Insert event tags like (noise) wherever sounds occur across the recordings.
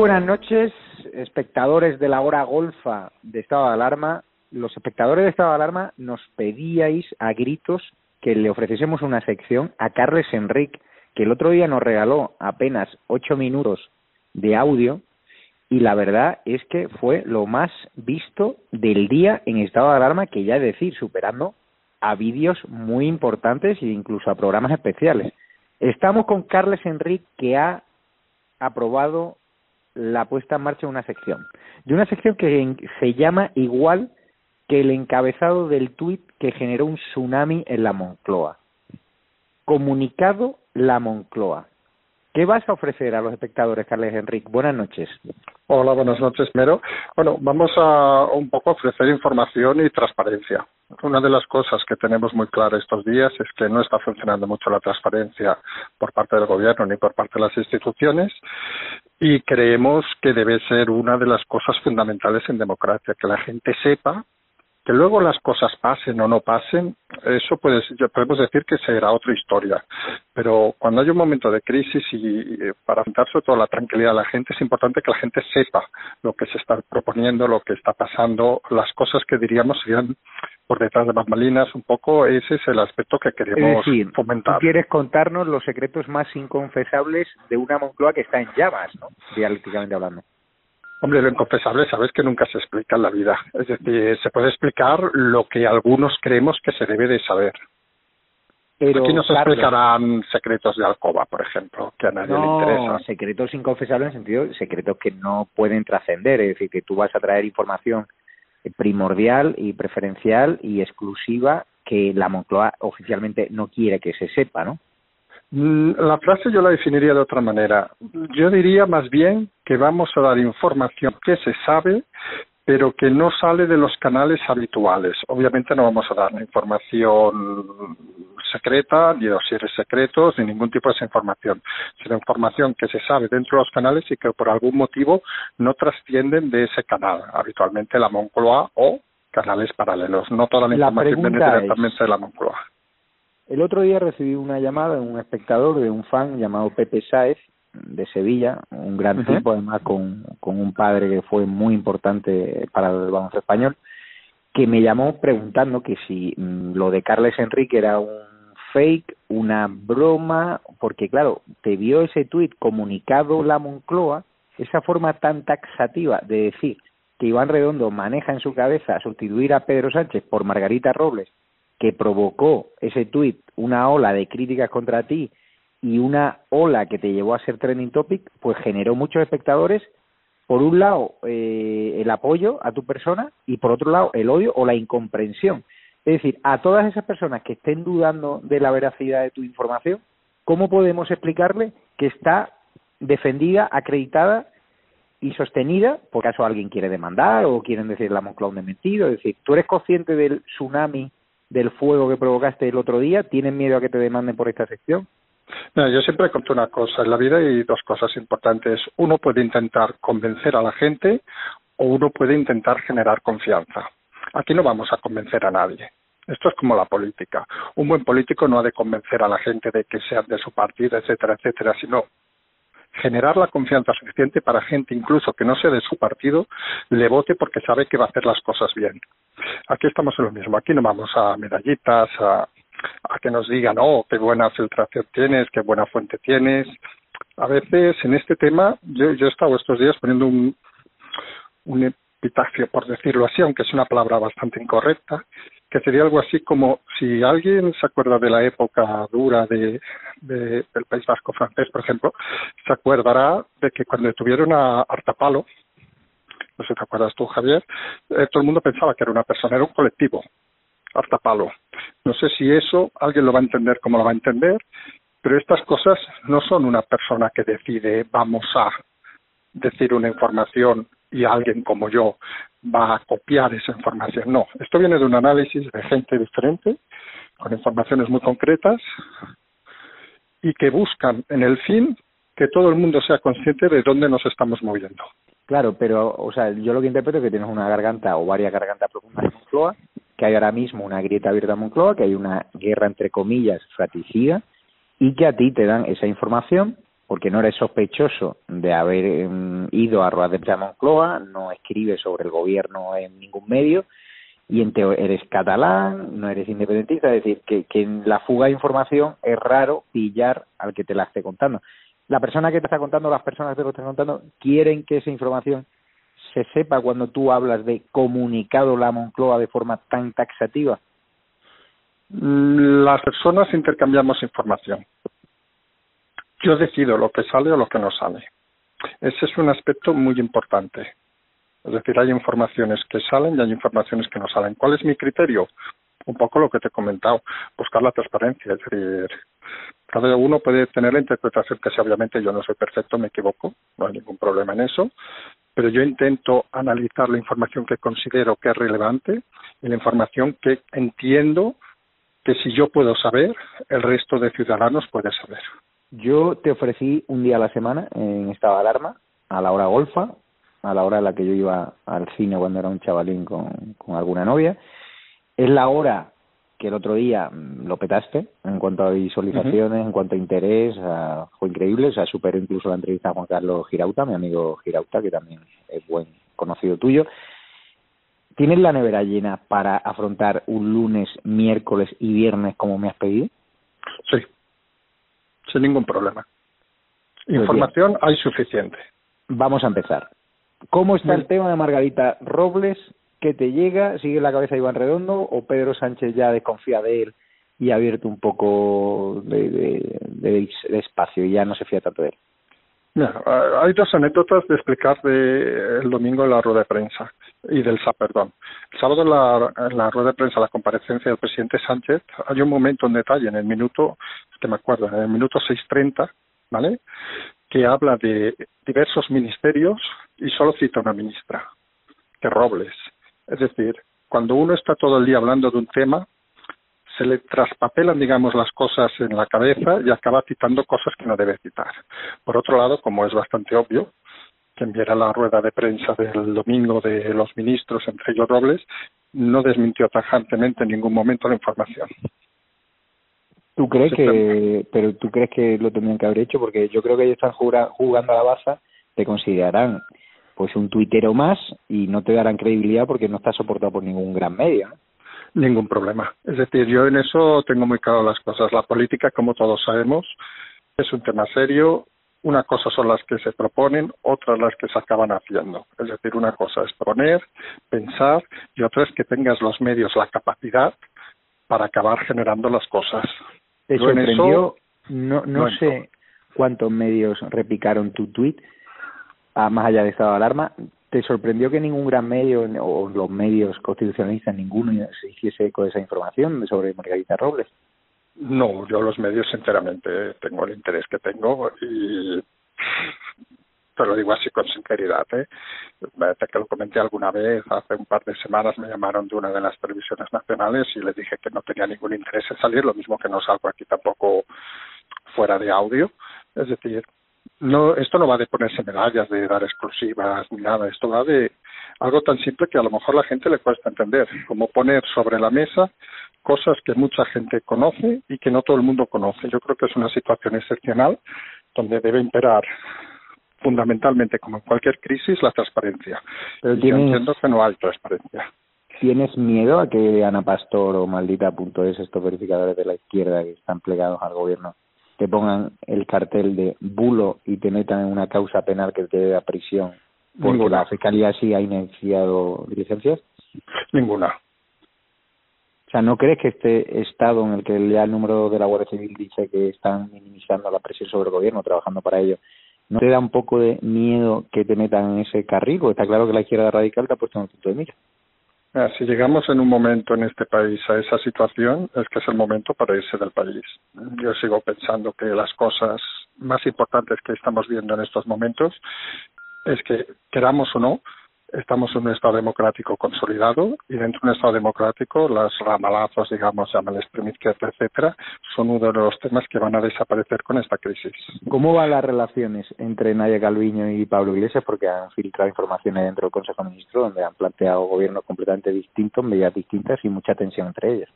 buenas noches, espectadores de la hora golfa de estado de alarma. Los espectadores de estado de alarma nos pedíais a gritos que le ofreciésemos una sección a Carles Enrique, que el otro día nos regaló apenas ocho minutos de audio y la verdad es que fue lo más visto del día en estado de alarma, que ya es decir, superando a vídeos muy importantes e incluso a programas especiales. Estamos con Carles Enrique, que ha aprobado la puesta en marcha de una sección. De una sección que se llama igual que el encabezado del tuit que generó un tsunami en la Moncloa. Comunicado la Moncloa. ¿Qué vas a ofrecer a los espectadores, Carles Enrique? Buenas noches. Hola, buenas noches, Mero. Bueno, vamos a un poco ofrecer información y transparencia. Una de las cosas que tenemos muy clara estos días es que no está funcionando mucho la transparencia por parte del gobierno ni por parte de las instituciones y creemos que debe ser una de las cosas fundamentales en democracia, que la gente sepa que luego las cosas pasen o no pasen, eso podemos decir que será otra historia. Pero cuando hay un momento de crisis y, para afrontar sobre todo la tranquilidad de la gente, es importante que la gente sepa lo que se está proponiendo, lo que está pasando, las cosas que diríamos serían por detrás de bambalinas, un poco ese es el aspecto que queremos fomentar. Tú quieres contarnos los secretos más inconfesables de una Moncloa que está en llamas, ¿no? dialécticamente hablando. Hombre, lo inconfesable sabes que nunca se explica en la vida. Es decir, se puede explicar lo que algunos creemos que se debe de saber. Pero, Aquí no se explicarán secretos de alcoba, por ejemplo, que a nadie le interesa. secretos inconfesables en el sentido secretos que no pueden trascender. Es decir, que tú vas a traer información primordial y preferencial y exclusiva que la Moncloa oficialmente no quiere que se sepa, ¿no? Mm, la frase yo la definiría de otra manera. Yo diría más bien que vamos a dar información que se sabe, pero que no sale de los canales habituales. Obviamente no vamos a dar información secreta, ni dosieres secretos, ni ningún tipo de esa información, sino información que se sabe dentro de los canales y que por algún motivo no trascienden de ese canal, habitualmente la Moncloa o canales paralelos. No toda la, información viene directamente de la Moncloa. El otro día recibí una llamada de un espectador, de un fan llamado Pepe Sáez, de Sevilla, un gran tipo, además con, con un padre que fue muy importante para el baloncesto español, que me llamó preguntando que si mm, lo de Carles Enrique era un fake, una broma, porque claro, te vio ese tuit comunicado la Moncloa, esa forma tan taxativa de decir que Iván Redondo maneja en su cabeza sustituir a Pedro Sánchez por Margarita Robles que provocó ese tuit una ola de críticas contra ti y una ola que te llevó a ser trending topic, pues generó muchos espectadores, por un lado eh, el apoyo a tu persona y por otro lado el odio o la incomprensión. Es decir, a todas esas personas que estén dudando de la veracidad de tu información, ¿cómo podemos explicarle que está defendida, acreditada y sostenida, por caso alguien quiere demandar o quieren decir la Moncloa de mentido? Es decir, ¿tú eres consciente del tsunami del fuego que provocaste el otro día? ¿Tienen miedo a que te demanden por esta sección? No, yo siempre conto una cosa. En la vida hay dos cosas importantes. Uno puede intentar convencer a la gente o uno puede intentar generar confianza. Aquí no vamos a convencer a nadie. Esto es como la política. Un buen político no ha de convencer a la gente de que sean de su partido, etcétera, etcétera, sino generar la confianza suficiente para gente incluso que no sea de su partido le vote porque sabe que va a hacer las cosas bien. Aquí estamos en lo mismo, aquí no vamos a medallitas, a, a que nos digan, oh, qué buena filtración tienes, qué buena fuente tienes. A veces en este tema, yo, yo he estado estos días poniendo un, un epitafio, por decirlo así, aunque es una palabra bastante incorrecta, que sería algo así como si alguien se acuerda de la época dura de, de, del País Vasco francés, por ejemplo, se acordará de que cuando detuvieron a Artapalo, no sé si te acuerdas tú, Javier, eh, todo el mundo pensaba que era una persona, era un colectivo, Artapalo. No sé si eso alguien lo va a entender como lo va a entender, pero estas cosas no son una persona que decide vamos a decir una información y alguien como yo va a copiar esa información. No, esto viene de un análisis de gente diferente, con informaciones muy concretas y que buscan en el fin que todo el mundo sea consciente de dónde nos estamos moviendo. Claro, pero, o sea, yo lo que interpreto es que tienes una garganta o varias gargantas profundas en Moncloa, que hay ahora mismo una grieta abierta en Moncloa, que hay una guerra entre comillas fratricida y que a ti te dan esa información porque no eres sospechoso de haber em, ido a ruedas de prensa Moncloa, no escribes sobre el gobierno en ningún medio y en eres catalán, no eres independentista, es decir, que, que en la fuga de información es raro pillar al que te la esté contando. La persona que te está contando, las personas que te lo están contando, quieren que esa información se sepa cuando tú hablas de comunicado la Moncloa de forma tan taxativa. Mm, las personas intercambiamos información. Yo decido lo que sale o lo que no sale. Ese es un aspecto muy importante. Es decir, hay informaciones que salen y hay informaciones que no salen. ¿Cuál es mi criterio? Un poco lo que te he comentado, buscar la transparencia. Es decir, cada uno puede tener la interpretación que sea. Obviamente yo no soy perfecto, me equivoco, no hay ningún problema en eso, pero yo intento analizar la información que considero que es relevante y la información que entiendo que si yo puedo saber, el resto de ciudadanos puede saber. Yo te ofrecí un día a la semana en estado de alarma, a la hora golfa, a la hora en la que yo iba al cine cuando era un chavalín con, con alguna novia. Es la hora que el otro día mm, lo petaste en cuanto a visualizaciones, en cuanto a interés, fue increíble, o sea, superó incluso la entrevista a Juan Carlos Girauta, mi amigo Girauta, que también es buen conocido tuyo. ¿Tienes la nevera llena para afrontar un lunes, miércoles y viernes como me has pedido? Sí, sin ningún problema. Información hay suficiente. Vamos a empezar. ¿Cómo está el tema de Margarita Robles? ¿Qué te llega? ¿Sigue la cabeza de Iván Redondo o Pedro Sánchez ya desconfía de él y ha abierto un poco de, de, espacio y ya no se fía tanto de él? Hay dos anécdotas de explicar de el domingo la rueda de prensa y del SAP, perdón. El sábado la, la rueda de prensa, la comparecencia del presidente Sánchez, hay un momento en detalle en el minuto, que me acuerdo, en el minuto 6.30, ¿vale? Que habla de diversos ministerios y solo cita una ministra, que Robles. Es decir, cuando uno está todo el día hablando de un tema, se le traspapelan, digamos, las cosas en la cabeza y acaba citando cosas que no debe citar. Por otro lado, como es bastante obvio, quien viera la rueda de prensa del domingo de los ministros, entre ellos Robles, no desmintió tajantemente en ningún momento la información. ¿Tú crees que, pero tú crees que lo tendrían que haber hecho? Porque yo creo que ellos están jugando a la baza, te considerarán pues un tuitero más y no te darán credibilidad porque no está soportado por ningún gran medio. Ningún problema. Es decir, yo en eso tengo muy claro las cosas. La política, como todos sabemos, es un tema serio. Una cosa son las que se proponen, otras las que se acaban haciendo. Es decir, una cosa es proponer, pensar y otra es que tengas los medios, la capacidad para acabar generando las cosas. ¿Te sorprendió? no, no, sé cuántos medios replicaron tu tweet, más allá de estado de alarma. ¿Te sorprendió que ningún gran medio o los medios constitucionalistas, ninguno se hiciese eco de esa información sobre Margarita Robles? No, yo los medios enteramente tengo el interés que tengo y te lo digo así con sinceridad. ¿eh? que lo comenté alguna vez, hace un par de semanas me llamaron de una de las televisiones nacionales y les dije que no tenía ningún interés en salir, lo mismo que no salgo aquí tampoco fuera de audio. Es decir, no esto no va de ponerse medallas, de dar exclusivas ni nada, esto va de algo tan simple que a lo mejor a la gente le cuesta entender, como poner sobre la mesa cosas que mucha gente conoce y que no todo el mundo conoce. Yo creo que es una situación excepcional donde debe imperar fundamentalmente, como en cualquier crisis, la transparencia. Pero yo entiendo que no hay transparencia. ¿Tienes miedo a que Ana Pastor o Maldita.es, estos verificadores de la izquierda que están plegados al gobierno, te pongan el cartel de bulo y te metan en una causa penal que te dé a prisión porque la fiscalía sí ha iniciado diligencias? Ninguna. O sea, ¿no crees que este estado en el que ya el número de la Guardia Civil dice que están minimizando la presión sobre el gobierno, trabajando para ello, ¿no te da un poco de miedo que te metan en ese carril? Porque está claro que la izquierda radical te ha puesto en el punto de mira. Si llegamos en un momento en este país a esa situación, es que es el momento para irse del país. Yo sigo pensando que las cosas más importantes que estamos viendo en estos momentos es que, queramos o no, estamos en un Estado democrático consolidado y dentro de un Estado democrático las ramalazos, digamos, llaman extrema izquierda, etcétera, son uno de los temas que van a desaparecer con esta crisis. ¿Cómo van las relaciones entre Nadia Calviño y Pablo Iglesias? Porque han filtrado informaciones dentro del Consejo de Ministros donde han planteado gobiernos completamente distintos, medidas distintas y mucha tensión entre ellos.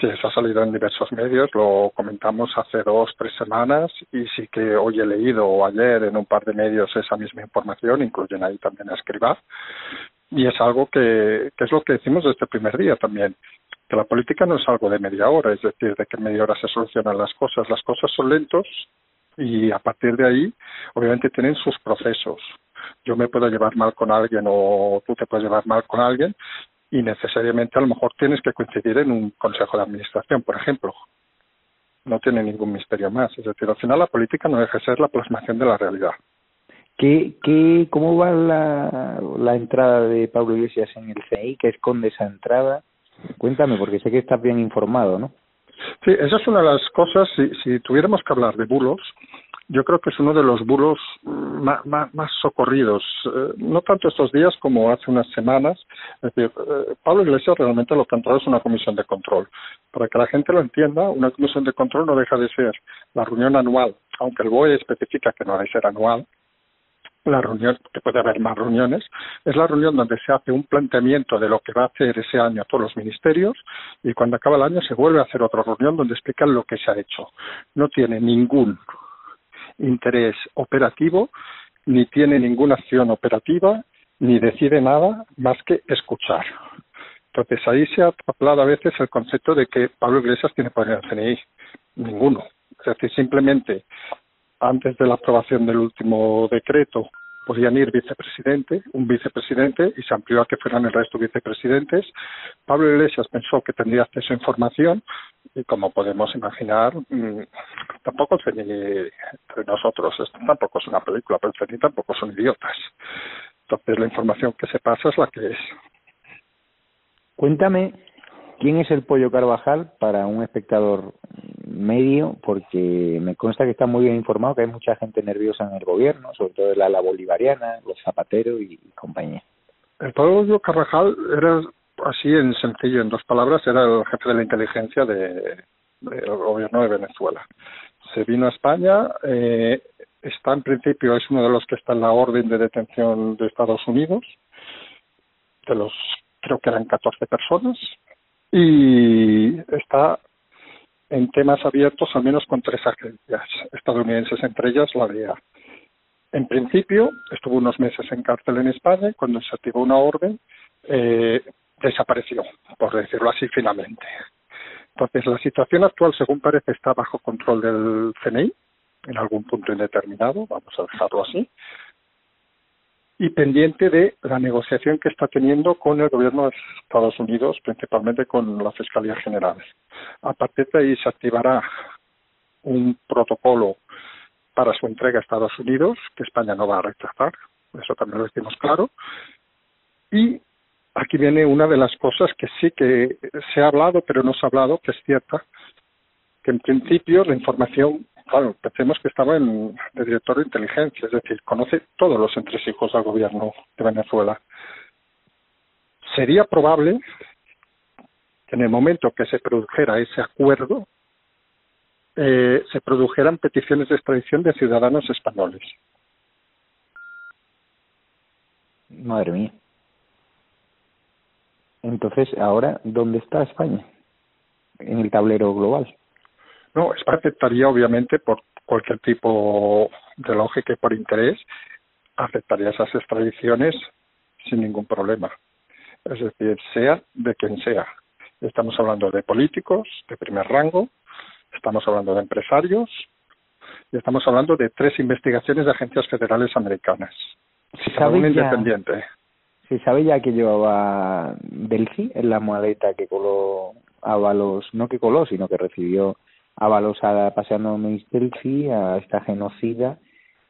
Sí, eso ha salido en diversos medios, lo comentamos hace dos, tres semanas y sí que hoy he leído ayer en un par de medios esa misma información, incluyen ahí también a Escribá, y es algo que, que es lo que decimos desde el primer día también, que la política no es algo de media hora, es decir, de que en media hora se solucionan las cosas, las cosas son lentos y a partir de ahí obviamente tienen sus procesos. Yo me puedo llevar mal con alguien o tú te puedes llevar mal con alguien y necesariamente a lo mejor tienes que coincidir en un consejo de administración, por ejemplo. No tiene ningún misterio más. Es decir, al final la política no deja de ser la plasmación de la realidad. ¿Qué, qué, ¿Cómo va la, la entrada de Pablo Iglesias en el CNI? ¿Qué esconde esa entrada? Cuéntame, porque sé que estás bien informado, ¿no? Sí, esa es una de las cosas, si, si tuviéramos que hablar de bulos, yo creo que es uno de los bulos más, socorridos, eh, no tanto estos días como hace unas semanas. Es decir, eh, Pablo Iglesias realmente lo que ha entrado es una comisión de control. Para que la gente lo entienda, una comisión de control no deja de ser la reunión anual, aunque el BOE especifica que no debe ser anual, la reunión, que puede haber más reuniones, es la reunión donde se hace un planteamiento de lo que va a hacer ese año a todos los ministerios y cuando acaba el año se vuelve a hacer otra reunión donde explican lo que se ha hecho. No tiene ningún interés operativo, ni tiene ninguna acción operativa, ni decide nada más que escuchar. Entonces ahí se ha hablado a veces el concepto de que Pablo Iglesias tiene poder en el CNI. Ninguno. Es decir, simplemente antes de la aprobación del último decreto podían ir vicepresidente, un vicepresidente, y se amplió a que fueran el resto vicepresidentes. Pablo Iglesias pensó que tendría acceso a información y como podemos imaginar, mm, tampoco el entre nosotros, esto tampoco es una película, pero el CNI tampoco son idiotas. Entonces la información que se pasa es la que es. Cuéntame quién es el Pollo Carvajal para un espectador medio, porque me consta que está muy bien informado, que hay mucha gente nerviosa en el gobierno, sobre todo el ala bolivariana, los zapateros y, compañía. El Pablo Carvajal era, así en sencillo, en dos palabras, era el jefe de la inteligencia de, del gobierno de Venezuela. Se vino a España, eh, está en principio, es uno de los que está en la orden de detención de Estados Unidos, de los creo que eran 14 personas, y está en temas abiertos al menos con tres agencias estadounidenses, entre ellas la DEA. En principio, estuvo unos meses en cárcel en España cuando se activó una orden, eh, desapareció, por decirlo así finalmente. Entonces, la situación actual, según parece, está bajo control del CNI, en algún punto indeterminado, vamos a dejarlo así, y pendiente de la negociación que está teniendo con el gobierno de Estados Unidos, principalmente con la Fiscalía General. A partir de ahí se activará un protocolo para su entrega a Estados Unidos, que España no va a rechazar, eso también lo decimos claro. Y aquí viene una de las cosas que sí que se ha hablado, pero no se ha hablado, que es cierta, que en principio la información claro, pensemos que estaba en de director de inteligencia, es decir, conoce todos los entresijos del gobierno de Venezuela. Sería probable que en el momento que se produjera ese acuerdo, eh, se produjeran peticiones de extradición de ciudadanos españoles. Madre mía. Entonces, ahora, ¿dónde está España? En el tablero global. No, España aceptaría, obviamente, por cualquier tipo de lógica y por interés, aceptaría esas extradiciones sin ningún problema. Es decir, sea de quien sea. Estamos hablando de políticos de primer rango, estamos hablando de empresarios y estamos hablando de tres investigaciones de agencias federales americanas. Si sabe ya, independiente. ¿Se sabe ya que llevaba Delphi en la maleta que coló Ábalos, no que coló, sino que recibió Ábalos a paseando Mistelfi a esta genocida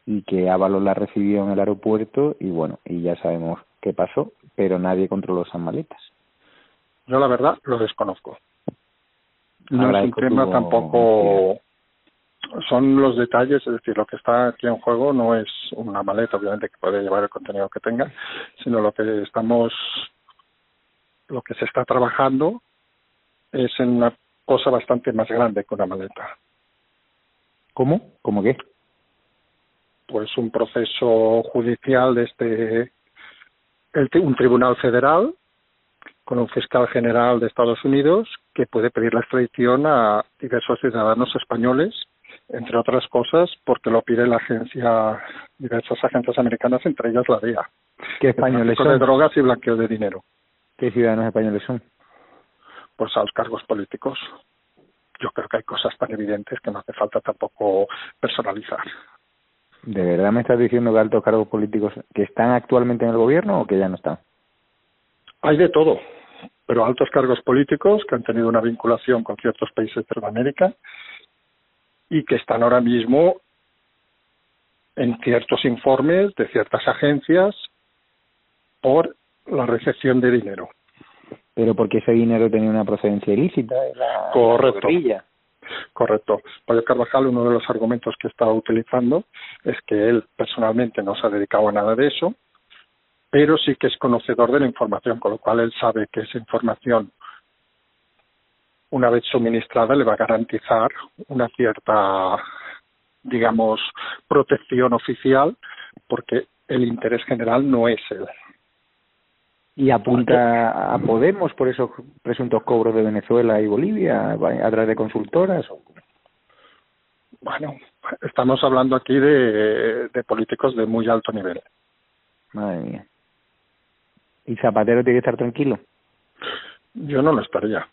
y que Ábalos la recibió en el aeropuerto y bueno, y ya sabemos qué pasó, pero nadie controló esas maletas. Yo la verdad lo desconozco. No es un tema tampoco son los detalles, es decir, lo que está aquí en juego no es una maleta, obviamente, que puede llevar el contenido que tenga, sino lo que estamos, lo que se está trabajando es en una cosa bastante más grande que una maleta. ¿Cómo? ¿Cómo qué? Pues un proceso judicial de este, el, un tribunal federal con un fiscal general de Estados Unidos que puede pedir la extradición a diversos ciudadanos españoles, entre otras cosas, porque lo pide la agencia, diversas agencias americanas, entre ellas la DEA. ¿Qué españoles son? de drogas y blanqueo de dinero. ¿Qué ciudadanos españoles son? Pues a los cargos políticos. Yo creo que hay cosas tan evidentes que no hace falta tampoco personalizar. ¿De verdad me estás diciendo que altos cargos políticos que están actualmente en el gobierno o que ya no están? Hay de todo, pero altos cargos políticos que han tenido una vinculación con ciertos países de América y que están ahora mismo en ciertos informes de ciertas agencias por la recepción de dinero. Pero porque ese dinero tenía una procedencia ilícita de la Correcto. Correcto. Pablo Carvajal, uno de los argumentos que estaba utilizando es que él personalmente no se ha dedicado a nada de eso, pero sí que es conocedor de la información, con lo cual él sabe que esa información, una vez suministrada, le va a garantizar una cierta, digamos, protección oficial, porque el interés general no es él. ¿Y apunta a Podemos por esos presuntos cobros de Venezuela y Bolivia a través de consultoras? Bueno, estamos hablando aquí de, de políticos de muy alto nivel. Madre mía. ¿Y Zapatero tiene que estar tranquilo? Yo no lo estaría.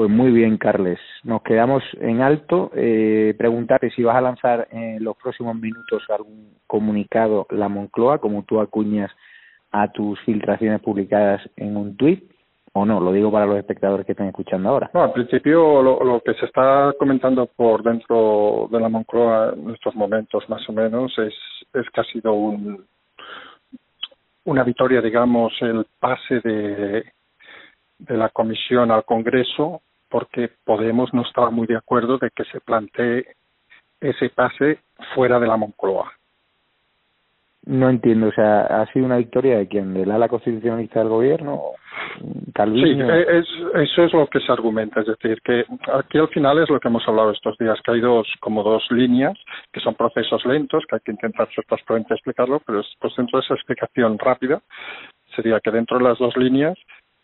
Pues muy bien, Carles. Nos quedamos en alto. Eh, preguntarte si vas a lanzar en los próximos minutos algún comunicado la Moncloa, como tú acuñas a tus filtraciones publicadas en un tuit o no, lo digo para los espectadores que están escuchando ahora. No, al principio lo, que se está comentando por dentro de la Moncloa en estos momentos más o menos es, es que ha sido un, una victoria, digamos, el pase de la comisión al Congreso porque Podemos no estaba muy de acuerdo de que se plantee ese pase fuera de la Moncloa. No entiendo, o sea, ¿ha sido una victoria de quién? ¿Del ala constitucionalista del gobierno? Sí, es, eso es lo que se argumenta, es decir, que aquí al final es lo que hemos hablado estos días, que hay dos, como dos líneas, que son procesos lentos, que hay que intentar ser transparente explicarlo, pero pues dentro de esa explicación rápida sería que dentro de las dos líneas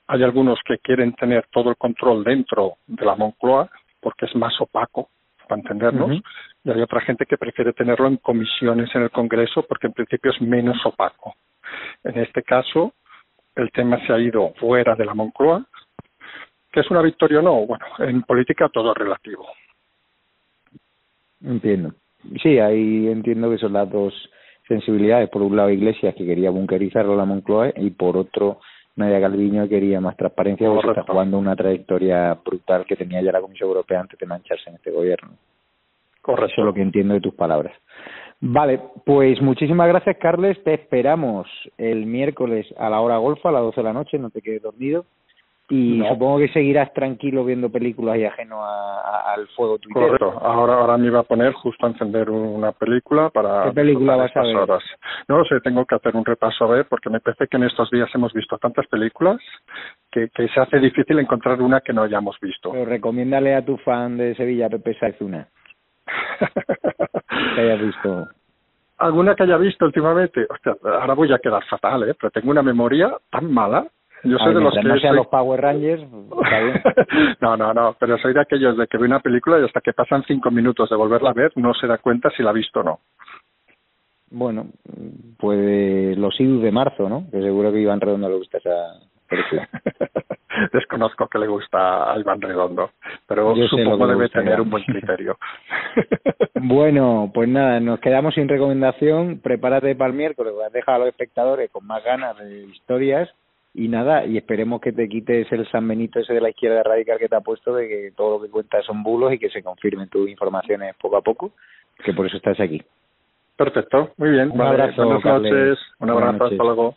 hay algunos que quieren tener todo el control dentro de la Moncloa, porque es más opaco, para entendernos, y hay otra gente que prefiere tenerlo en comisiones en el Congreso porque en principio es menos opaco. En este caso, el tema se ha ido fuera de la Moncloa, que es una victoria o no, bueno, en política todo es relativo. Entiendo. Sí, ahí entiendo que son las dos sensibilidades. Por un lado, Iglesias, que quería bunkerizarlo la Moncloa, y por otro, Nadia Calviño quería más transparencia porque está jugando una trayectoria brutal que tenía ya la Comisión Europea antes de mancharse en este gobierno. Correcto. Eso es lo que entiendo de tus palabras. Vale, pues muchísimas gracias, Carles. Te esperamos el miércoles a la hora golfa, a las 12 de la noche, no te quedes dormido. Y supongo que seguirás tranquilo viendo películas y ajeno al fuego Twitter. Correcto. Ahora, ahora me iba a poner justo a encender una película para... ¿Qué película vas a ver? Horas. No lo sé, tengo que hacer un repaso a ver porque me parece que en estos días hemos visto tantas películas que, que se hace difícil encontrar una que no hayamos visto. Pero recomiéndale a tu fan de Sevilla, Pepe Saez, una. (laughs) que haya visto alguna que haya visto últimamente Hostia, ahora voy a quedar fatal eh pero tengo una memoria tan mala yo soy de los que no sea los Power Rangers (laughs) no no no pero soy de aquellos de que ve una película y hasta que pasan cinco minutos de volverla a ver no se da cuenta si la ha visto o no. Bueno pues los IDU de marzo no que seguro que Iván Redondo le gusta esa película. (laughs) Desconozco que le gusta a Iván Redondo, pero supongo debe tener un buen criterio. (laughs) bueno, pues nada, nos quedamos sin recomendación. Prepárate para el miércoles, has dejado a los espectadores con más ganas de historias y nada, y esperemos que te quites el San Benito ese de la izquierda radical que te ha puesto de que todo lo que cuentas son bulos y que se confirmen tus informaciones poco a poco, que por eso estás aquí. Perfecto, muy bien. Un abrazo, buenas noches, un abrazo, hasta luego.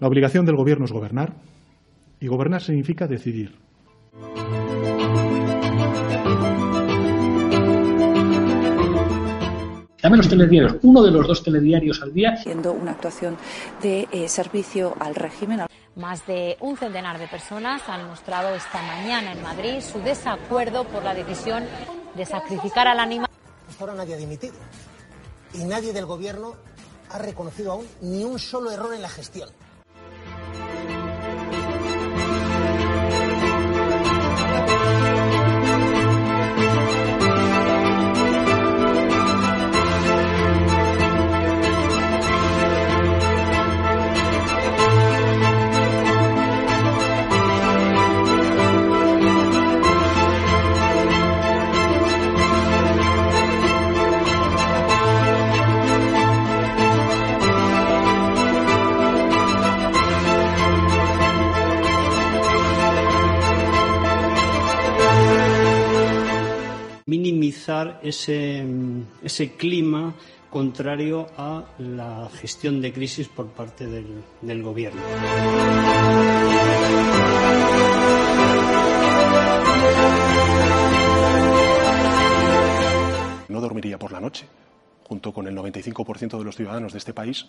La obligación del gobierno es gobernar y gobernar significa decidir. Dame los telediarios, uno de los dos telediarios al día. Haciendo una actuación de eh, servicio al régimen. Más de un centenar de personas han mostrado esta mañana en Madrid su desacuerdo por la decisión de sacrificar al animal. Hasta ahora nadie ha dimitido y nadie del gobierno ha reconocido aún ni un solo error en la gestión. Minimizar ese, ese clima contrario a la gestión de crisis por parte del, del gobierno. No dormiría por la noche, junto con el 95% de los ciudadanos de este país.